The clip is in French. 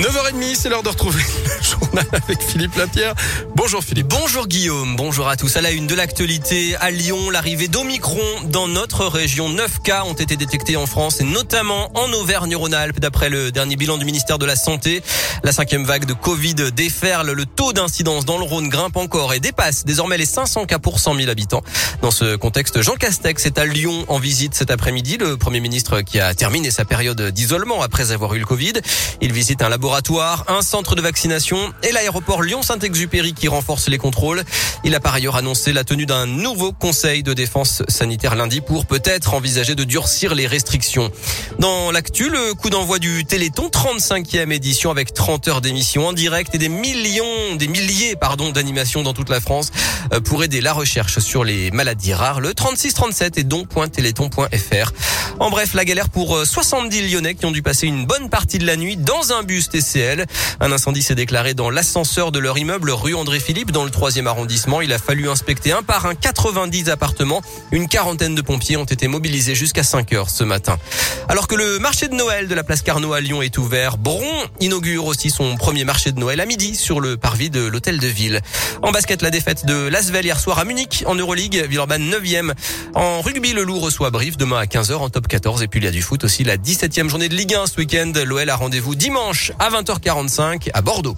9h30, c'est l'heure de retrouver le journal avec Philippe Lapierre. Bonjour Philippe. Bonjour Guillaume, bonjour à tous. À la une de l'actualité, à Lyon, l'arrivée d'Omicron dans notre région. 9 cas ont été détectés en France et notamment en Auvergne-Rhône-Alpes d'après le dernier bilan du ministère de la Santé. La cinquième vague de Covid déferle. Le taux d'incidence dans le Rhône grimpe encore et dépasse désormais les 500 cas pour 100 000 habitants. Dans ce contexte, Jean Castex est à Lyon en visite cet après-midi. Le premier ministre qui a terminé sa période d'isolement après avoir eu le Covid. Il visite un laboratoire un centre de vaccination et l'aéroport Lyon-Saint-Exupéry qui renforce les contrôles. Il a par ailleurs annoncé la tenue d'un nouveau conseil de défense sanitaire lundi pour peut-être envisager de durcir les restrictions. Dans l'actu, le coup d'envoi du Téléthon, 35e édition avec 30 heures d'émission en direct et des millions, des milliers, pardon, d'animations dans toute la France euh, pour aider la recherche sur les maladies rares. Le 3637 et don.téléthon.fr. En bref, la galère pour 70 euh, Lyonnais qui ont dû passer une bonne partie de la nuit dans un bus Un incendie s'est déclaré dans l'ascenseur de leur immeuble rue André Philippe dans le troisième arrondissement. Il a fallu inspecter un par un 90 appartements. Une quarantaine de pompiers ont été mobilisés jusqu'à 5 heures ce matin. Alors que le marché de Noël de la place Carnot à Lyon est ouvert, Bron inaugure aussi son premier marché de Noël à midi sur le parvis de l'hôtel de ville. En basket, la défaite de Lasvel hier soir à Munich en Euroleague, Villeurbanne 9e. En rugby, le loup reçoit Brive demain à 15h en top 14 et puis il y a du foot aussi la 17e journée de Ligue 1 ce week-end. L'OL a rendez-vous dimanche à 20h45 à Bordeaux.